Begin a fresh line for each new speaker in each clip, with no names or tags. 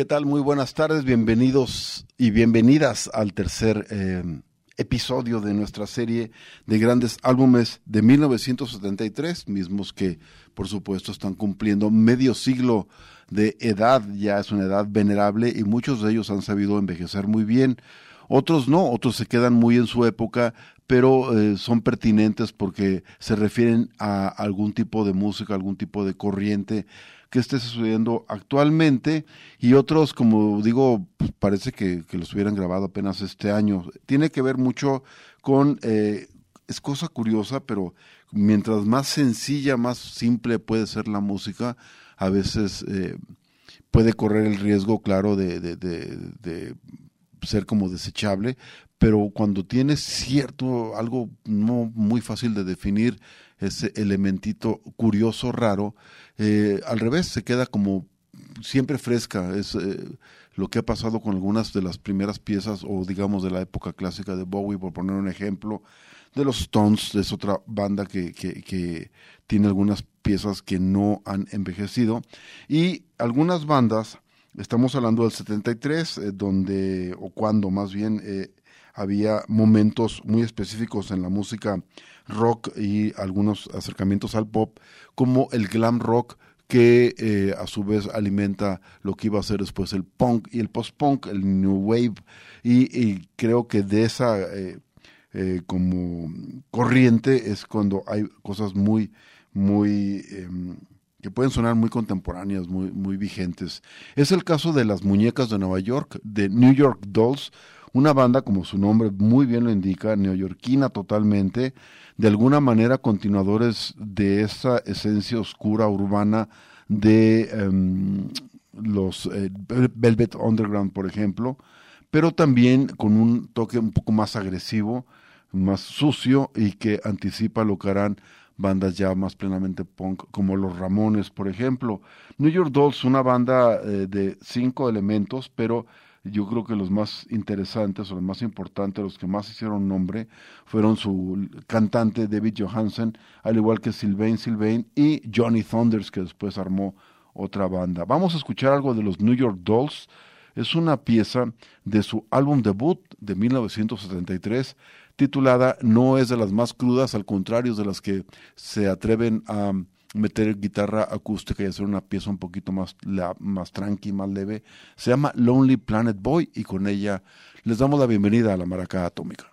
¿Qué tal? Muy buenas tardes, bienvenidos y bienvenidas al tercer eh, episodio de nuestra serie de grandes álbumes de 1973, mismos que por supuesto están cumpliendo medio siglo de edad, ya es una edad venerable y muchos de ellos han sabido envejecer muy bien. Otros no, otros se quedan muy en su época, pero eh, son pertinentes porque se refieren a algún tipo de música, algún tipo de corriente que esté sucediendo actualmente y otros, como digo, pues parece que, los hubieran grabado apenas este año. Tiene que ver mucho con, eh, es cosa curiosa, pero mientras más sencilla, más simple puede ser la música, a veces eh, puede correr el riesgo, claro, de, de, de, de ser como desechable, pero cuando tiene cierto, algo muy fácil de definir, ese elementito curioso, raro, eh, al revés, se queda como siempre fresca. Es eh, lo que ha pasado con algunas de las primeras piezas, o digamos de la época clásica de Bowie, por poner un ejemplo. De los Stones, es otra banda que, que, que tiene algunas piezas que no han envejecido. Y algunas bandas, estamos hablando del 73, eh, donde, o cuando más bien, eh, había momentos muy específicos en la música rock y algunos acercamientos al pop, como el glam rock, que eh, a su vez alimenta lo que iba a ser después el punk y el post-punk, el new wave, y, creo que de esa eh, eh, como corriente es cuando hay cosas muy, muy... que pueden sonar muy contemporáneas, muy, muy vigentes. Es el caso de las muñecas de Nueva York, de New York Dolls, una banda, como su nombre muy bien lo indica, neoyorquina totalmente, de alguna manera continuadores de esa esencia oscura urbana de um, los eh, Velvet Underground, por ejemplo, pero también con un toque un poco más agresivo, más sucio y que anticipa lo que harán bandas ya más plenamente punk, como los Ramones, por ejemplo. New York Dolls, una banda eh, de cinco elementos, pero yo creo que los más interesantes o los más importantes, los que más hicieron nombre, fueron su cantante David Johansen, al igual que Sylvain Sylvain y Johnny Thunders, que después armó otra banda. Vamos a escuchar algo de los New York Dolls. Es una pieza de su álbum debut de 1973 titulada No es de las más crudas, al contrario, es de las que se atreven a meter guitarra acústica y hacer una pieza un poquito más, la, más tranqui, más leve. Se llama Lonely Planet Boy y con ella les damos la bienvenida a la Maraca Atómica.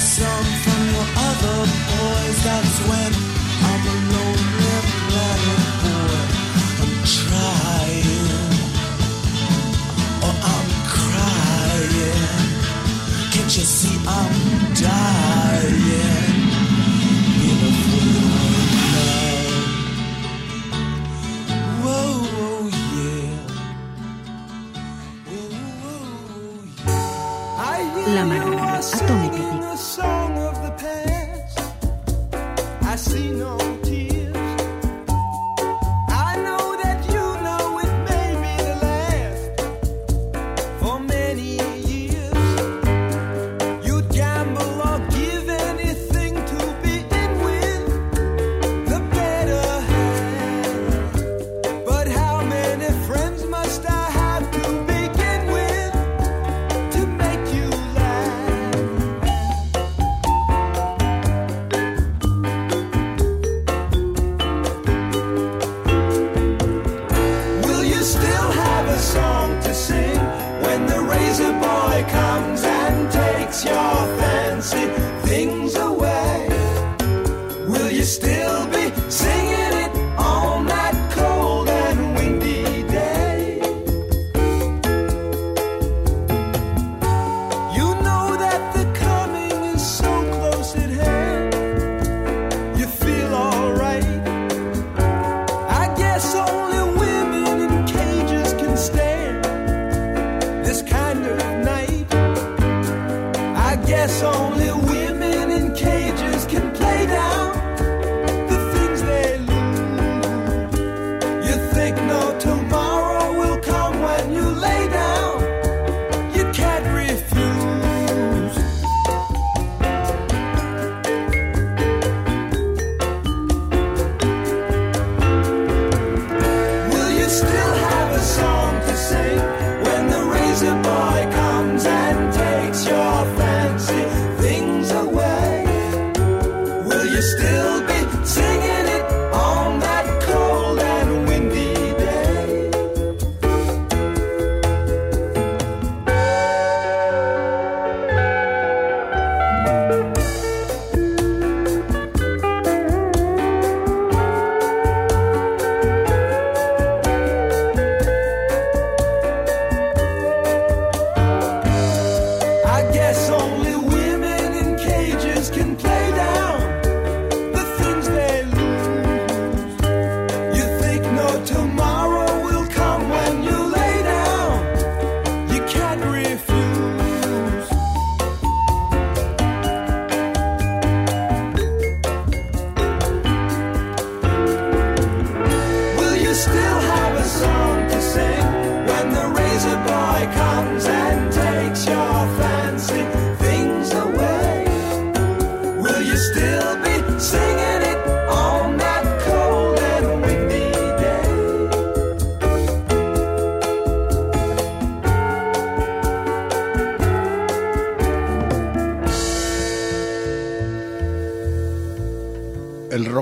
some from your other boys. That's when I'm a lonely planet boy. I'm trying, or I'm crying.
Can't you see I'm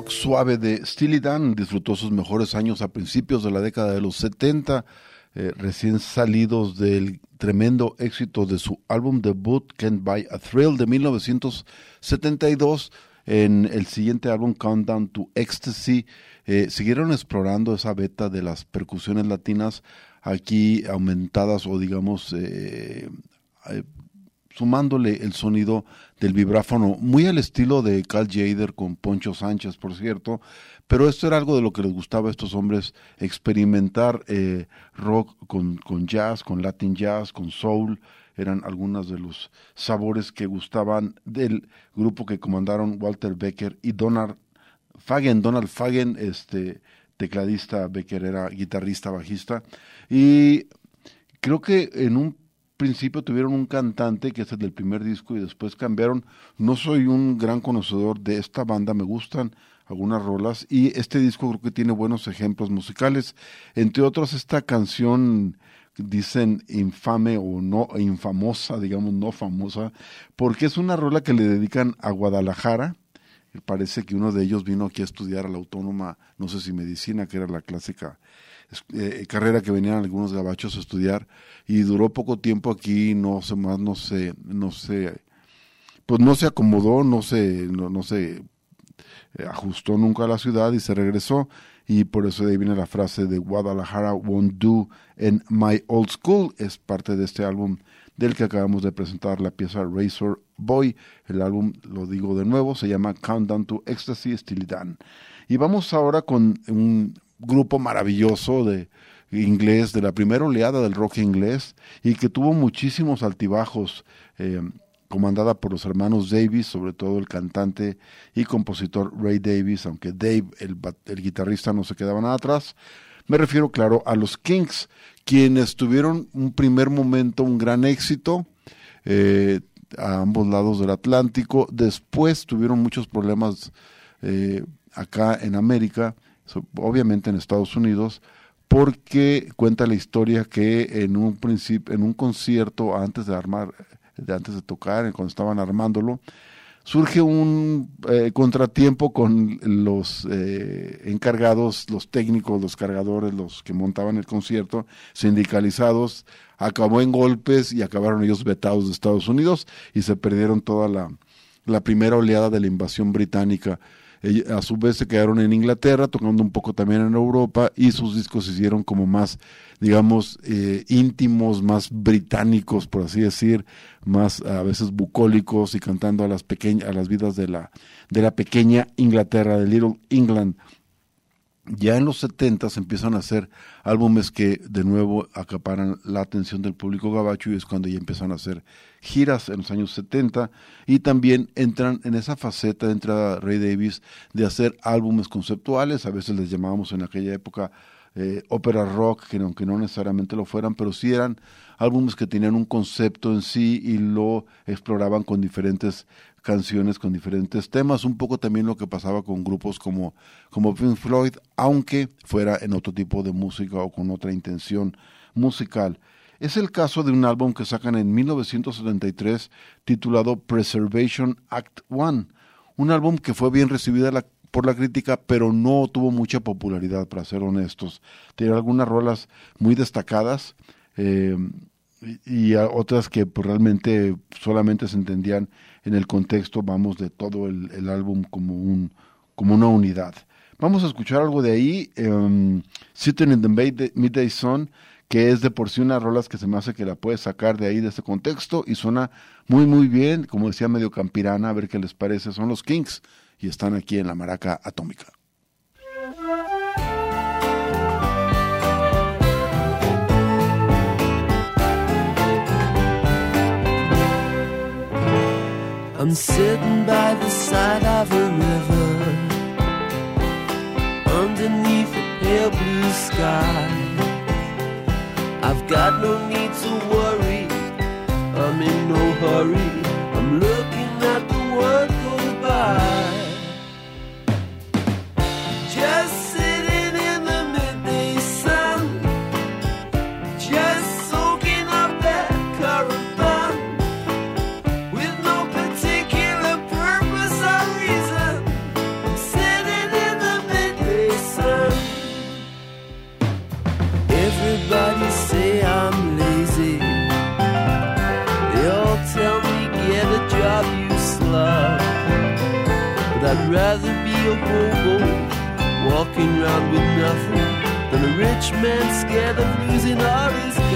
suave de Steely Dan disfrutó sus mejores años a principios de la década de los 70, eh, recién salidos del tremendo éxito de su álbum debut Can't Buy a Thrill de 1972. En el siguiente álbum Countdown to Ecstasy eh, siguieron explorando esa beta de las percusiones latinas aquí aumentadas o digamos eh, sumándole el sonido del vibráfono, muy al estilo de Carl Jader con Poncho Sánchez, por cierto, pero esto era algo de lo que les gustaba a estos hombres, experimentar eh, rock con, con jazz, con latin jazz, con soul, eran algunos de los sabores que gustaban del grupo que comandaron Walter Becker y Donald Fagen, Donald Fagen, este tecladista, Becker era guitarrista, bajista, y creo que en un principio tuvieron un cantante que es el del primer disco y después cambiaron. No soy un gran conocedor de esta banda, me gustan algunas rolas y este disco creo que tiene buenos ejemplos musicales, entre otros esta canción dicen infame o no infamosa, digamos no famosa, porque es una rola que le dedican a Guadalajara. Parece que uno de ellos vino aquí a estudiar a la autónoma, no sé si medicina, que era la clásica
eh, carrera que venían algunos gabachos a estudiar y duró poco tiempo aquí, no sé más, no sé, no sé, pues no se acomodó, no se, no, no se eh, ajustó nunca a la ciudad y se regresó y por eso de ahí viene la frase de Guadalajara won't do en My Old School, es parte de este álbum del que acabamos de presentar la pieza Razor Boy. El álbum, lo digo de nuevo, se llama Countdown to Ecstasy, Steely Dan. Y vamos ahora con un grupo maravilloso de inglés, de la primera oleada del rock inglés, y que tuvo muchísimos altibajos. Eh, comandada por los hermanos Davis, sobre todo el cantante y compositor Ray Davis, aunque Dave, el, el, guitarrista, no se quedaba nada atrás. Me refiero, claro, a los Kings, quienes tuvieron un primer momento, un gran éxito eh, a ambos lados del Atlántico. Después tuvieron muchos problemas eh, acá en América, obviamente en Estados Unidos, porque cuenta la historia que en un principio, en un concierto antes de armar de antes de tocar, cuando estaban armándolo, surge un eh, contratiempo con los eh, encargados, los técnicos, los cargadores, los que montaban el concierto, sindicalizados, acabó en golpes y acabaron ellos vetados de Estados Unidos y se perdieron toda la, la primera oleada de la invasión británica a su vez se quedaron en Inglaterra, tocando un poco también en Europa, y sus discos se hicieron como más, digamos, eh, íntimos, más británicos, por así decir, más a veces bucólicos y cantando a las pequeñas, a las vidas de la, de la pequeña Inglaterra, de Little England ya en los 70 empiezan a hacer álbumes que de nuevo acaparan la atención del público gabacho y es cuando ya empiezan a hacer giras en los años 70 y también entran en esa faceta, entra Ray Davis, de hacer álbumes conceptuales, a veces les llamábamos en aquella época eh, ópera rock, que aunque no necesariamente lo fueran, pero sí eran álbumes que tenían un concepto en sí y lo exploraban con diferentes canciones con diferentes temas, un poco también lo que pasaba con grupos como, como Pink Floyd, aunque fuera en otro tipo de música o con otra intención musical. Es el caso de un álbum que sacan en 1973 titulado Preservation Act One, un álbum que fue bien recibido por la crítica, pero no tuvo mucha popularidad, para ser honestos. Tiene algunas rolas muy destacadas eh, y, otras que pues, realmente solamente se entendían en el contexto, vamos, de todo el, álbum como, un, como una unidad. Vamos a escuchar algo de ahí, um, Sitting in the Midday Sun, que es de por sí una rolas que se me hace que la puedes sacar de ahí, de ese contexto, y suena muy, muy bien, como decía medio campirana, a ver qué les parece, son los Kings, y están aquí en la maraca atómica. I'm sitting by the side of a river underneath a pale blue sky. I've got no need to worry, I'm in no hurry. I'm looking at the world go by. Rather be a hobo walking around with nothing than a rich man scared of losing all he's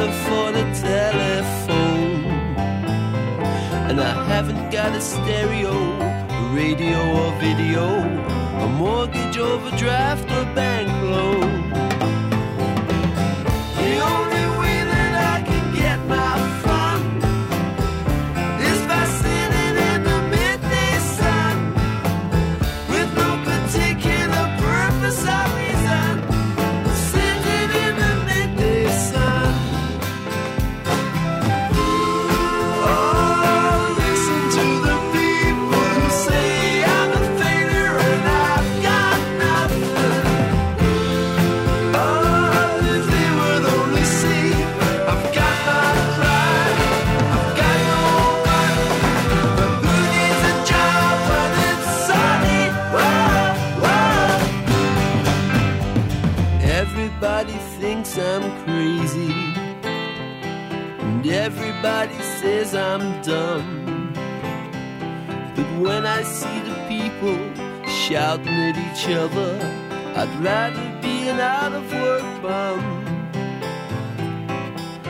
afford a telephone. And I haven't got a stereo
radio or video, a mortgage overdraft or bank loan. Everybody says I'm dumb. But when I see the people shouting at each other, I'd rather be an out of work bum.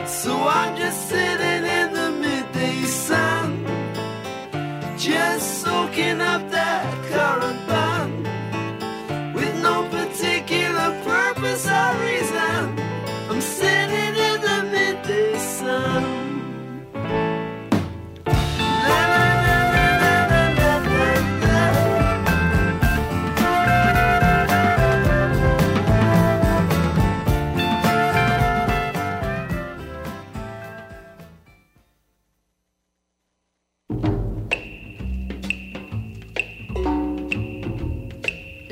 So I'm just sitting in the midday sun, just soaking up that current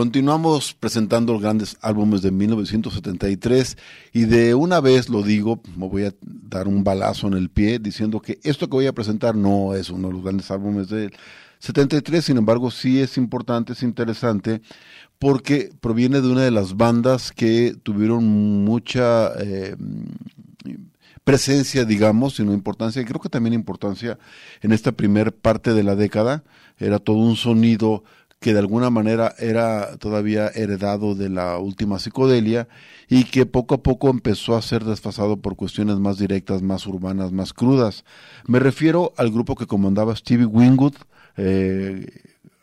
Continuamos
presentando los grandes álbumes de 1973 y de una vez lo digo, me voy a dar un balazo en el pie diciendo que esto que voy a presentar no es uno de los grandes álbumes del 73, sin embargo sí es importante, es interesante porque proviene de una de las bandas que tuvieron mucha eh, presencia, digamos, sino importancia, y creo que también importancia en esta primer parte de la década, era todo un sonido que de alguna manera era todavía heredado de la última psicodelia y que poco a poco empezó a ser desfasado por cuestiones más directas, más urbanas, más crudas. Me refiero al grupo que comandaba Stevie Wingwood, eh,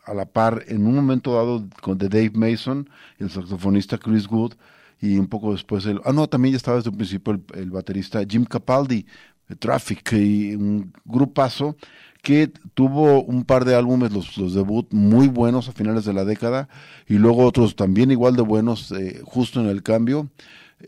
a la par en un momento dado con de Dave Mason, el saxofonista Chris Wood, y un poco después el... Ah, no, también ya estaba desde un principio el, el baterista Jim Capaldi, Traffic, y un grupazo que tuvo un par de álbumes, los, los debut muy buenos a finales de la década, y luego otros también igual de buenos eh, justo en el cambio.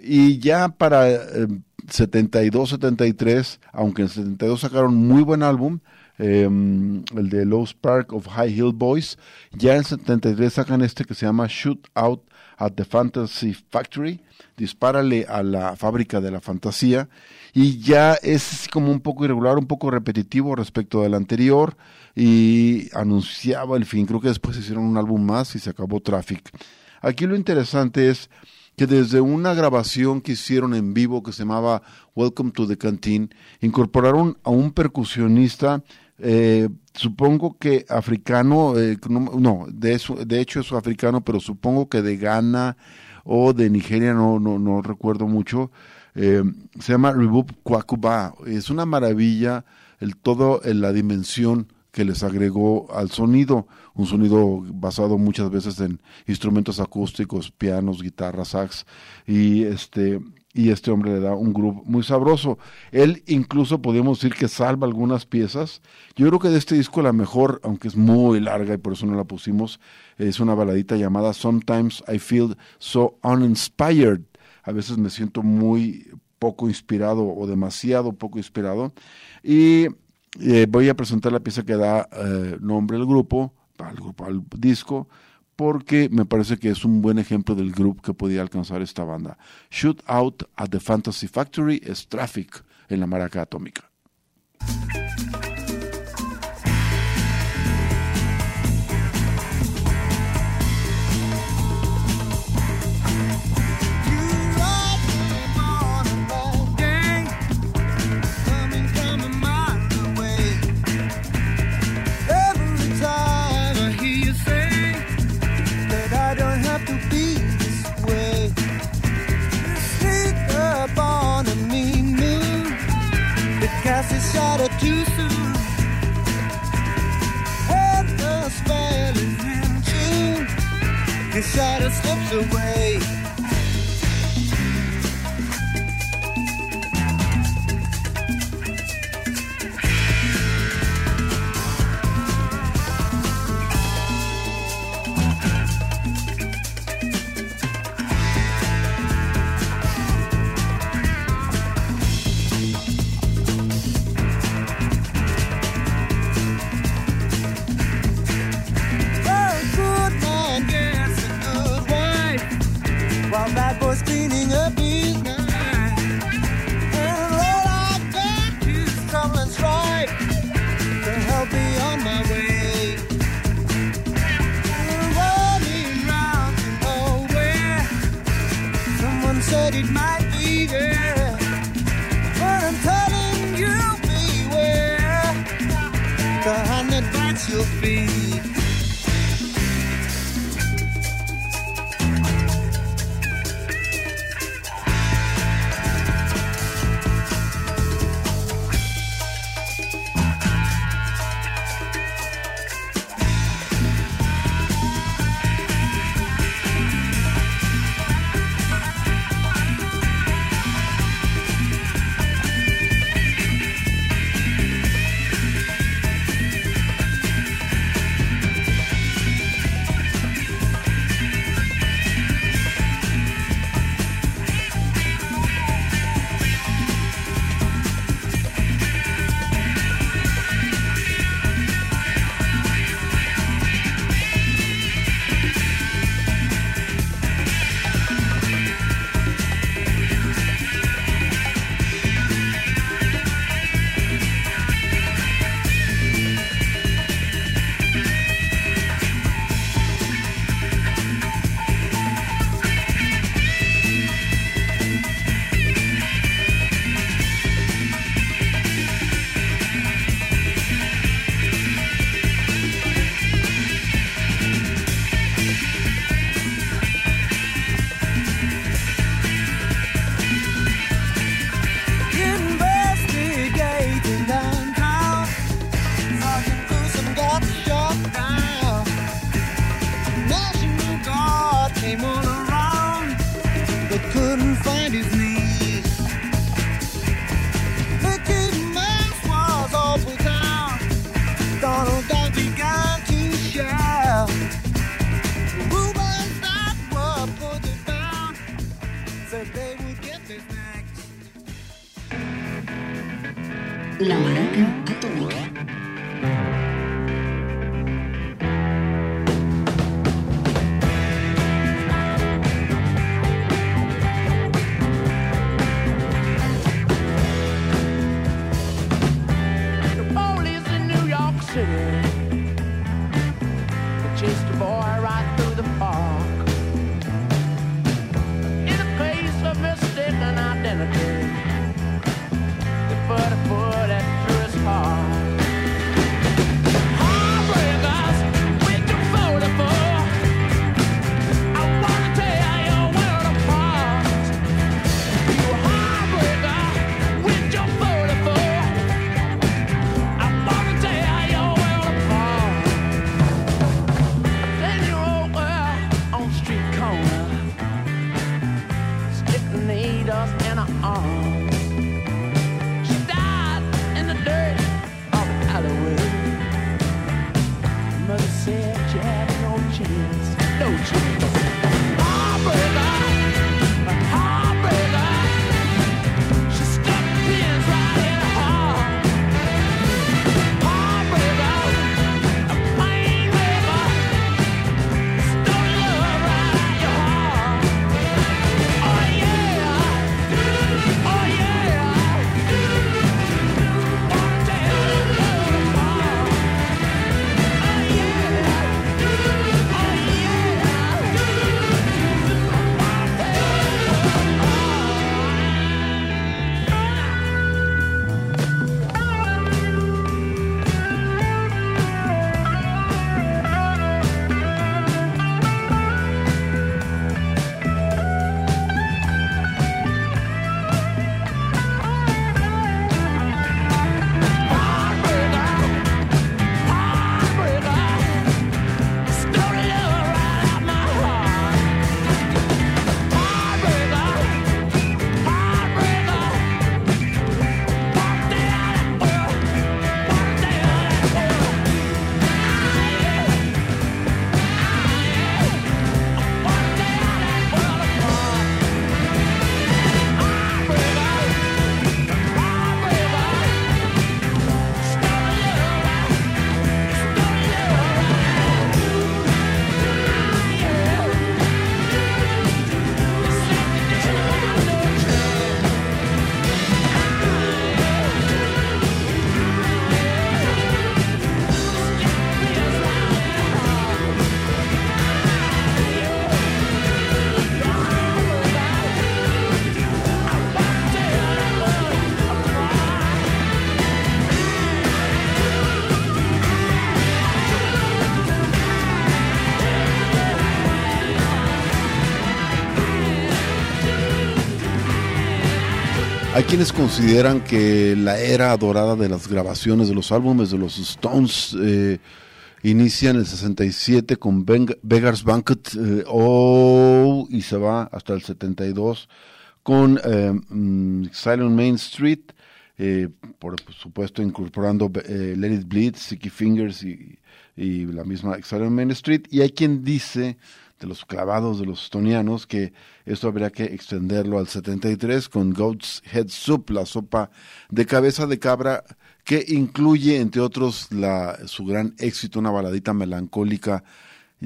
Y ya para eh, 72, 73, aunque en 72 sacaron muy buen álbum, eh, el de Low Spark of High Hill Boys, ya en 73 sacan este que se llama Shoot Out at the Fantasy Factory, dispárale a la fábrica de la fantasía, y ya es como un poco irregular, un poco repetitivo respecto del anterior, y anunciaba el fin, creo que después hicieron un álbum más y se acabó Traffic. Aquí lo interesante es que desde una grabación que hicieron en vivo que se llamaba Welcome to the Canteen, incorporaron a un percusionista eh, supongo que africano, eh, no, de, eso, de hecho es africano, pero supongo que de Ghana o de Nigeria, no, no, no recuerdo mucho. Eh, se llama Rebub Kwakuba. Es una maravilla el todo en la dimensión que les agregó al sonido, un sonido basado muchas veces en instrumentos acústicos, pianos, guitarras, sax, y este y este hombre le da un groove muy sabroso. Él incluso podemos decir que salva algunas piezas. Yo creo que de este disco la mejor, aunque es muy larga y por eso no la pusimos, es una baladita llamada Sometimes I Feel So Uninspired. A veces me siento muy poco inspirado o demasiado poco inspirado. Y eh, voy a presentar la pieza que da eh, nombre al grupo, al grupo, al disco, porque me parece que es un buen ejemplo del grupo que podía alcanzar esta banda. Shoot Out at the Fantasy Factory es Traffic en la maraca atómica.
started too soon. When the spell is in slips away.
La Maraca
Hay quienes consideran que la era dorada de las grabaciones de los álbumes de los Stones eh, inicia en el 67 con Beng- Beggar's Banquet eh, oh, y se va hasta el 72 con eh, mm, Silent Main Street, eh, por supuesto incorporando eh, Let It Bleed, Sticky Fingers y, y la misma Silent Main Street. Y hay quien dice de los clavados de los estonianos que esto habría que extenderlo al 73 con Goat's Head Soup, la sopa de cabeza de cabra que incluye entre otros la, su gran éxito, una baladita melancólica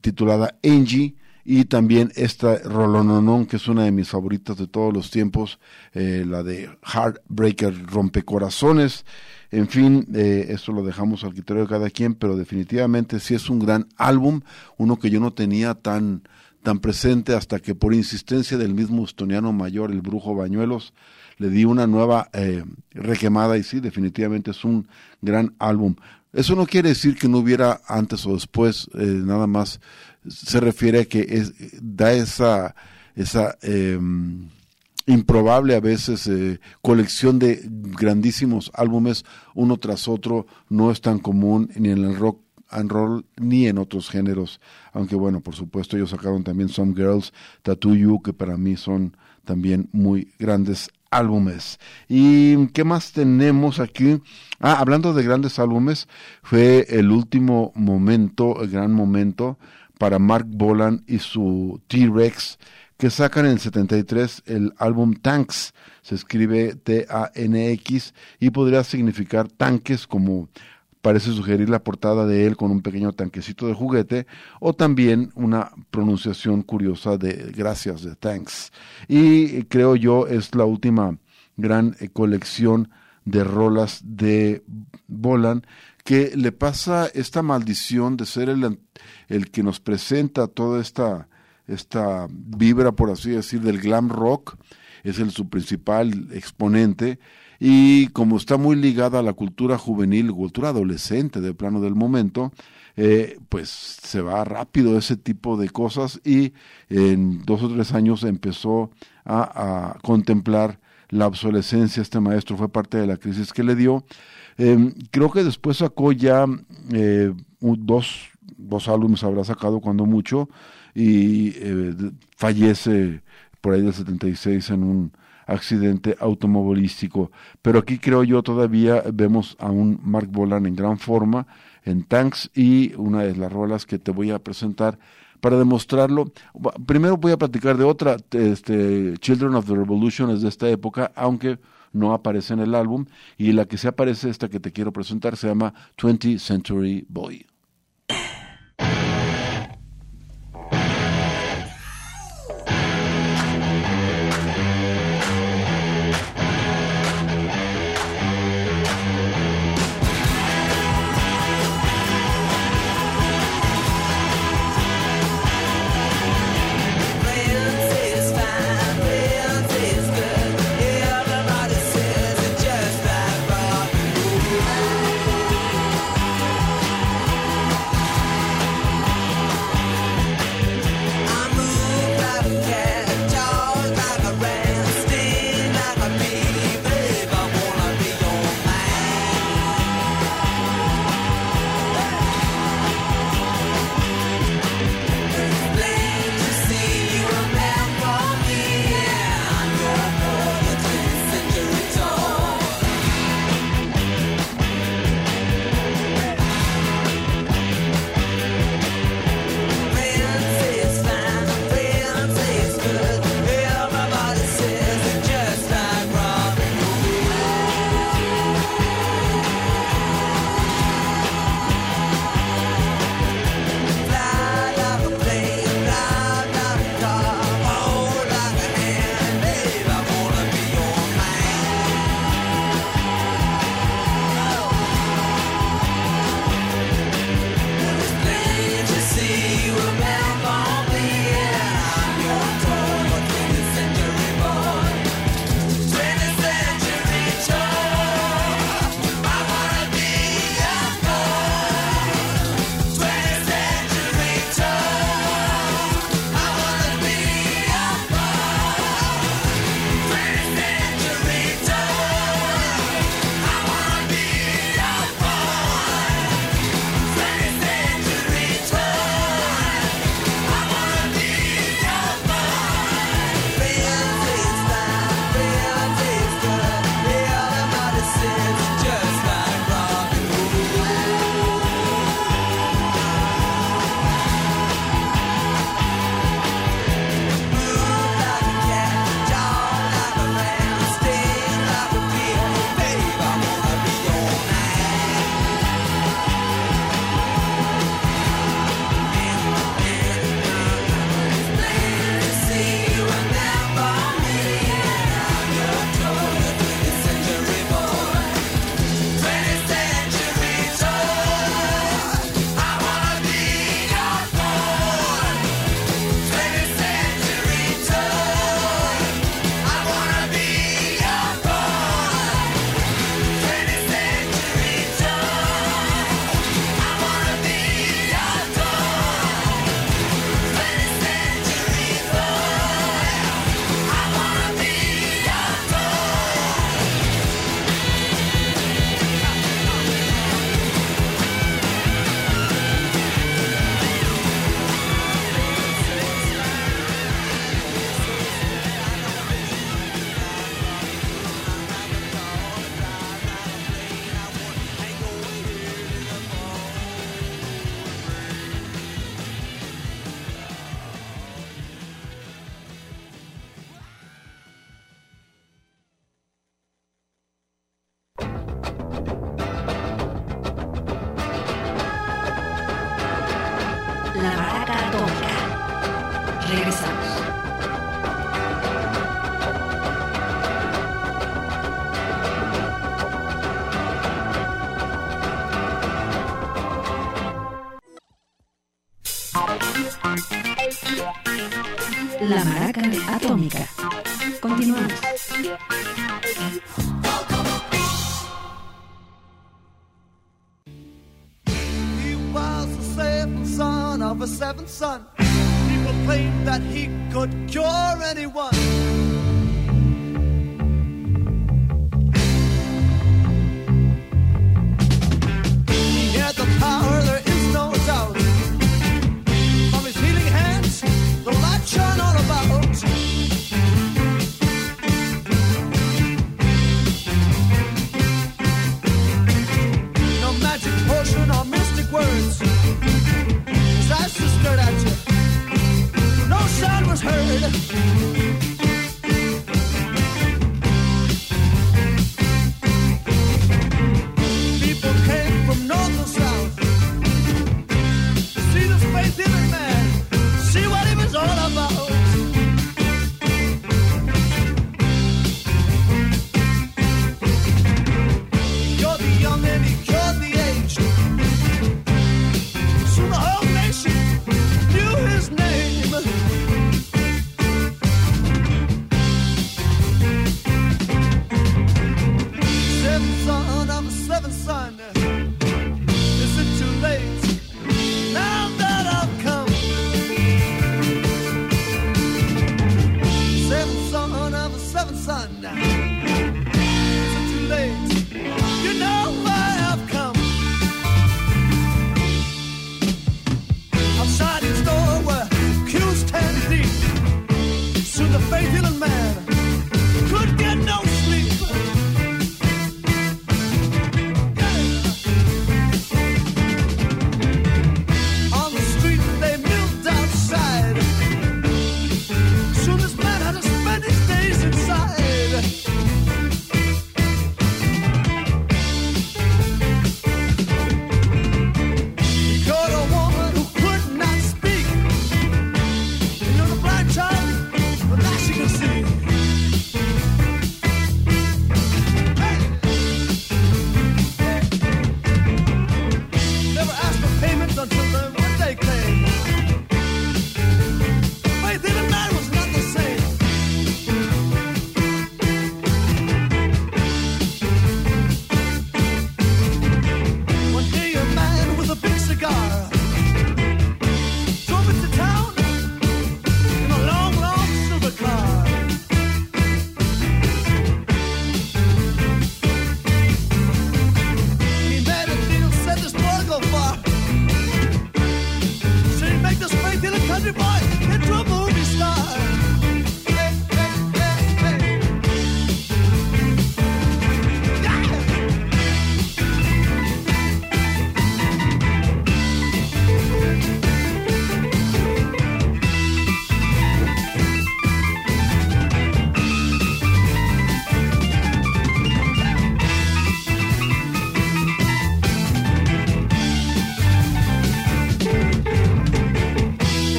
titulada Angie y también esta Rolononón que es una de mis favoritas de todos los tiempos, eh, la de Heartbreaker Rompecorazones. En fin, eh, esto lo dejamos al criterio de cada quien, pero definitivamente sí es un gran álbum, uno que yo no tenía tan, tan presente hasta que por insistencia del mismo estoniano mayor, el brujo Bañuelos, le di una nueva eh, requemada y sí, definitivamente es un gran álbum. Eso no quiere decir que no hubiera antes o después, eh, nada más se refiere a que es, da esa, esa eh, improbable a veces eh, colección de grandísimos álbumes uno tras otro, no es tan común ni en el rock and roll ni en otros géneros, aunque bueno, por supuesto ellos sacaron también Some Girls, Tattoo You, que para mí son también muy grandes álbumes. ¿Y qué más tenemos aquí? Ah, hablando de grandes álbumes, fue el último momento, el gran momento para Mark Bolan y su T-Rex, que sacan en el 73 el álbum Tanks. Se escribe T-A-N-X y podría significar tanques como parece sugerir la portada de él con un pequeño tanquecito de juguete o también una pronunciación curiosa de gracias de thanks. Y creo yo es la última gran eh, colección de rolas de Bolan que le pasa esta maldición de ser el, el que nos presenta toda esta, esta vibra, por así decir, del glam rock, es el su principal exponente, y como está muy ligada a la cultura juvenil, cultura adolescente de plano del momento, eh, pues se va rápido ese tipo de cosas y en dos o tres años empezó a, contemplar la obsolescencia. Este maestro fue parte de la crisis que le dio. Eh, creo que después sacó ya eh, dos, dos álbumes, habrá sacado cuando mucho, y eh, fallece por ahí del 76 en un accidente automovilístico. Pero aquí creo yo todavía vemos a un Mark Bolan en gran forma, en Tanks, y una de las rolas que te voy a presentar para demostrarlo. Primero voy a platicar de otra, este, Children of the Revolution es de esta época, aunque no aparece en el álbum, y la que se aparece, esta que te quiero presentar, se llama 20th Century Boy.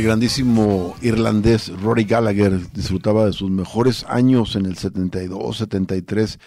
El grandísimo irlandés Rory Gallagher disfrutaba de sus mejores años en el 72, 73,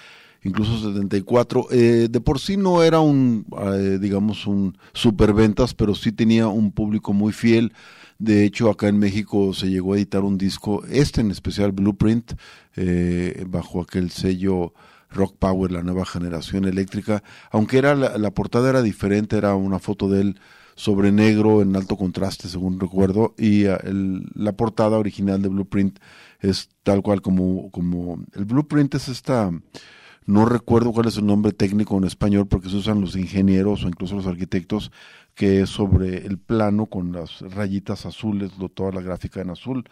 incluso 74. Eh, de por sí no era un, eh, digamos, un superventas, pero sí tenía un público muy fiel. De hecho, acá en México se llegó a editar un disco, este en especial, Blueprint, eh, bajo aquel sello Rock Power, la nueva generación eléctrica. Aunque era la, la portada era diferente, era una foto de él sobre negro en alto contraste, según recuerdo, y ah, el- la portada original de Blueprint es tal cual como, como el Blueprint es esta, no recuerdo cuál es el nombre técnico en español porque se usan los ingenieros o incluso los arquitectos, que es sobre el plano con las rayitas azules, toda la gráfica en azul.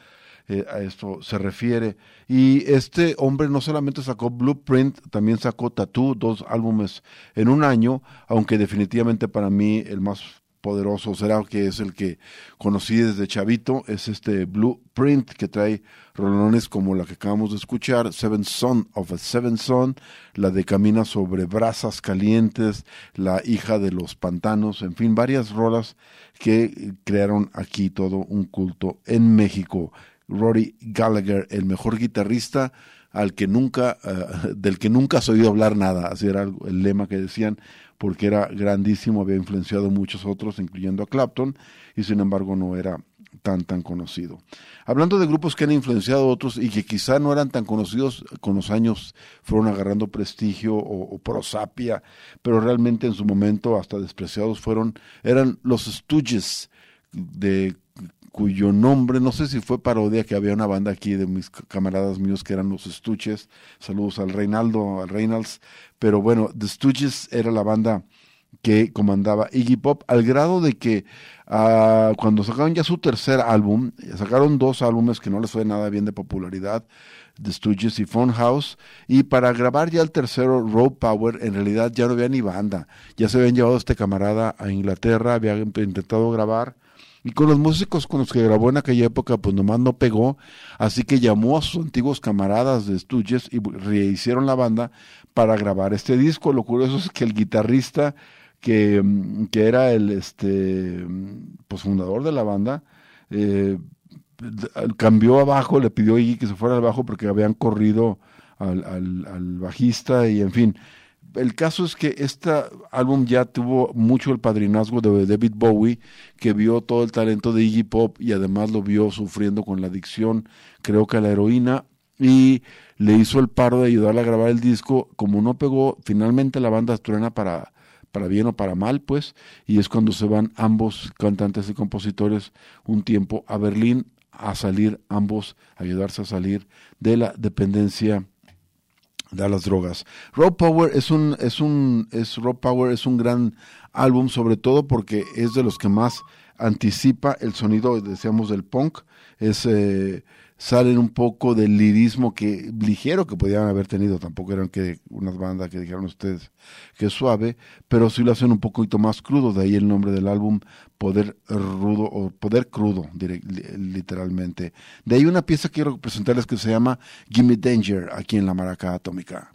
eh, a esto se refiere. Y este hombre no solamente sacó Blueprint, también sacó Tattoo, dos álbumes en un año, aunque definitivamente para mí el más poderoso será que es el que conocí desde chavito, es este Blueprint que trae rolones como la que acabamos de escuchar, Seven Son of a Seven Son, la de Camina sobre brasas calientes, la hija de los pantanos, en fin, varias rolas que crearon aquí todo un culto en México. Rory Gallagher, el mejor guitarrista al que nunca, eh, del que nunca has oído hablar nada, así era el, el lema que decían, porque era grandísimo, había influenciado a muchos otros, incluyendo a Clapton, y sin embargo no era tan tan conocido. Hablando de grupos que han influenciado a otros y que quizá no eran tan conocidos, con los años fueron agarrando prestigio o, prosapia, pero realmente en su momento hasta despreciados fueron, eran los Stooges, de cuyo nombre, no sé si fue parodia, que había una banda aquí de mis camaradas míos que eran los Stooges, saludos al Reinaldo, al Reynolds, pero bueno, The Stooges era la banda que comandaba Iggy Pop, al grado de que ah, cuando sacaron ya su tercer álbum, sacaron dos álbumes que no les fue nada bien de popularidad, The Stooges y Funhouse, y para grabar ya el tercero, Road Power, en realidad ya no había ni banda, ya se habían llevado a este camarada a Inglaterra, había intentado grabar, y con los músicos con los que grabó en aquella época, pues nomás no pegó, así que llamó a sus antiguos camaradas de Stooges y rehicieron la banda para grabar este disco. Lo curioso es que el guitarrista que, mm, que era el este mm, pues fundador de la banda, eh, cambió abajo, le pidió a Iggy que se fuera al bajo porque habían corrido al, al bajista y en fin. El caso es que este álbum ya tuvo mucho el padrinazgo de David Bowie, que vio todo el talento de Iggy Pop y además lo vio sufriendo con la adicción, creo que a la heroína, y le hizo el paro de ayudarle a grabar el disco. Como no pegó, finalmente la banda truena para, para bien o para mal, pues, y es cuando se van ambos cantantes y compositores un tiempo a Berlín a salir, ambos a ayudarse a salir de la dependencia de las drogas. Raw Power es un es un es Raw Power es un gran álbum sobre todo porque es de los que más anticipa el sonido decíamos del punk es eh, salen un poco del lirismo que ligero que podían haber tenido tampoco eran que unas bandas que dijeron ustedes que es suave pero sí lo hacen un poquito más crudo de ahí el nombre del álbum poder rudo o poder crudo literalmente. De ahí una pieza que quiero presentarles que se llama Gimme Danger aquí en la maraca atómica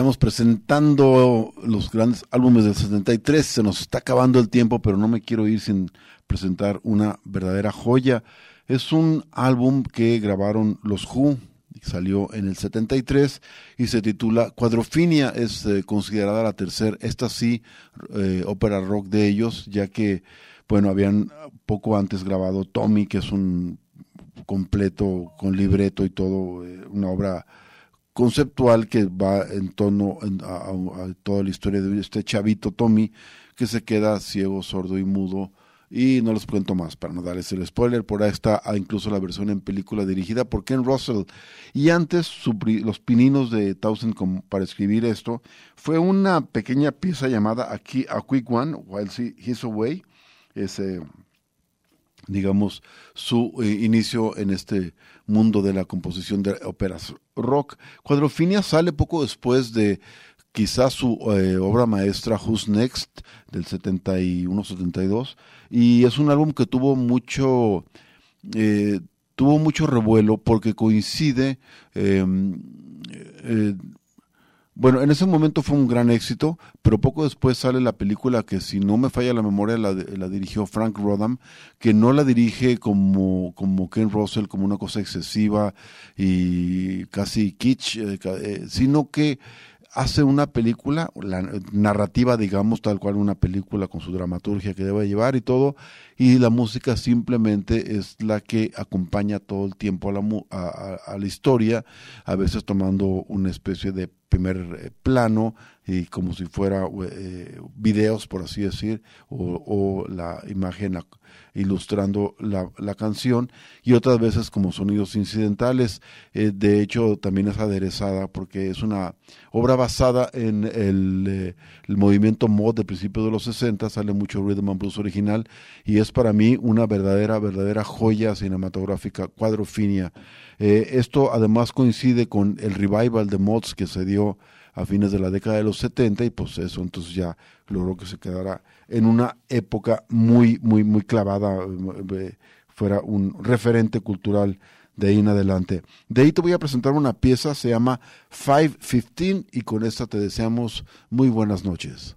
Estamos presentando los grandes álbumes del 73. Se nos está acabando el tiempo, pero no me quiero ir sin presentar una verdadera joya. Es un álbum que grabaron los Who, salió en el 73 y se titula Cuadrofinia. Es eh, considerada la tercera, esta sí, eh, ópera rock de ellos, ya que, bueno, habían poco antes grabado Tommy, que es un completo con libreto y todo, eh, una obra conceptual que va en torno en- a, a- toda la historia de este chavito Tommy que se queda ciego, sordo y mudo. Y no les cuento más para no darles el spoiler. Por ahí está ah, incluso la versión en película dirigida por Ken Russell. Y antes, los pininos de Townsend para escribir esto fue una pequeña pieza llamada Aquí, A Quick One, While He- He's Away. Ese, digamos, su eh, inicio en este mundo de la composición de óperas rock. Cuadrofinia sale poco después de quizás su eh, obra maestra Who's Next del 71-72 y es un álbum que tuvo mucho eh, tuvo mucho revuelo porque coincide eh, eh, bueno, en ese momento fue un gran éxito, pero poco después sale la película que, si no me falla la memoria, la, la dirigió Frank Rodham, que no la dirige como, como Ken Russell, como una cosa excesiva y casi kitsch, eh, eh, sino que hace una película, la narrativa, digamos, tal cual una película con su dramaturgia que debe llevar y todo, y la música simplemente es la que acompaña todo el tiempo a la, a- a la historia, a veces tomando una especie de primer eh, plano y como si fuera eh, videos, por así decir, o, la imagen ilustrando la, la canción, y otras veces como sonidos incidentales. Eh, de hecho, también es aderezada porque es una obra basada en el, eh, movimiento mod de principios de los 60, sale mucho rhythm and blues original, y es para mí una verdadera, verdadera joya cinematográfica, cuadrofinia. Esto además coincide con el revival de mods que se dio a fines de la década de los 70 y pues eso entonces ya logró que se quedara en una época muy, muy, muy clavada, eh, eh, fuera un referente cultural de ahí en adelante. De ahí te voy a presentar una pieza, se llama 515 y con esta te deseamos muy buenas noches.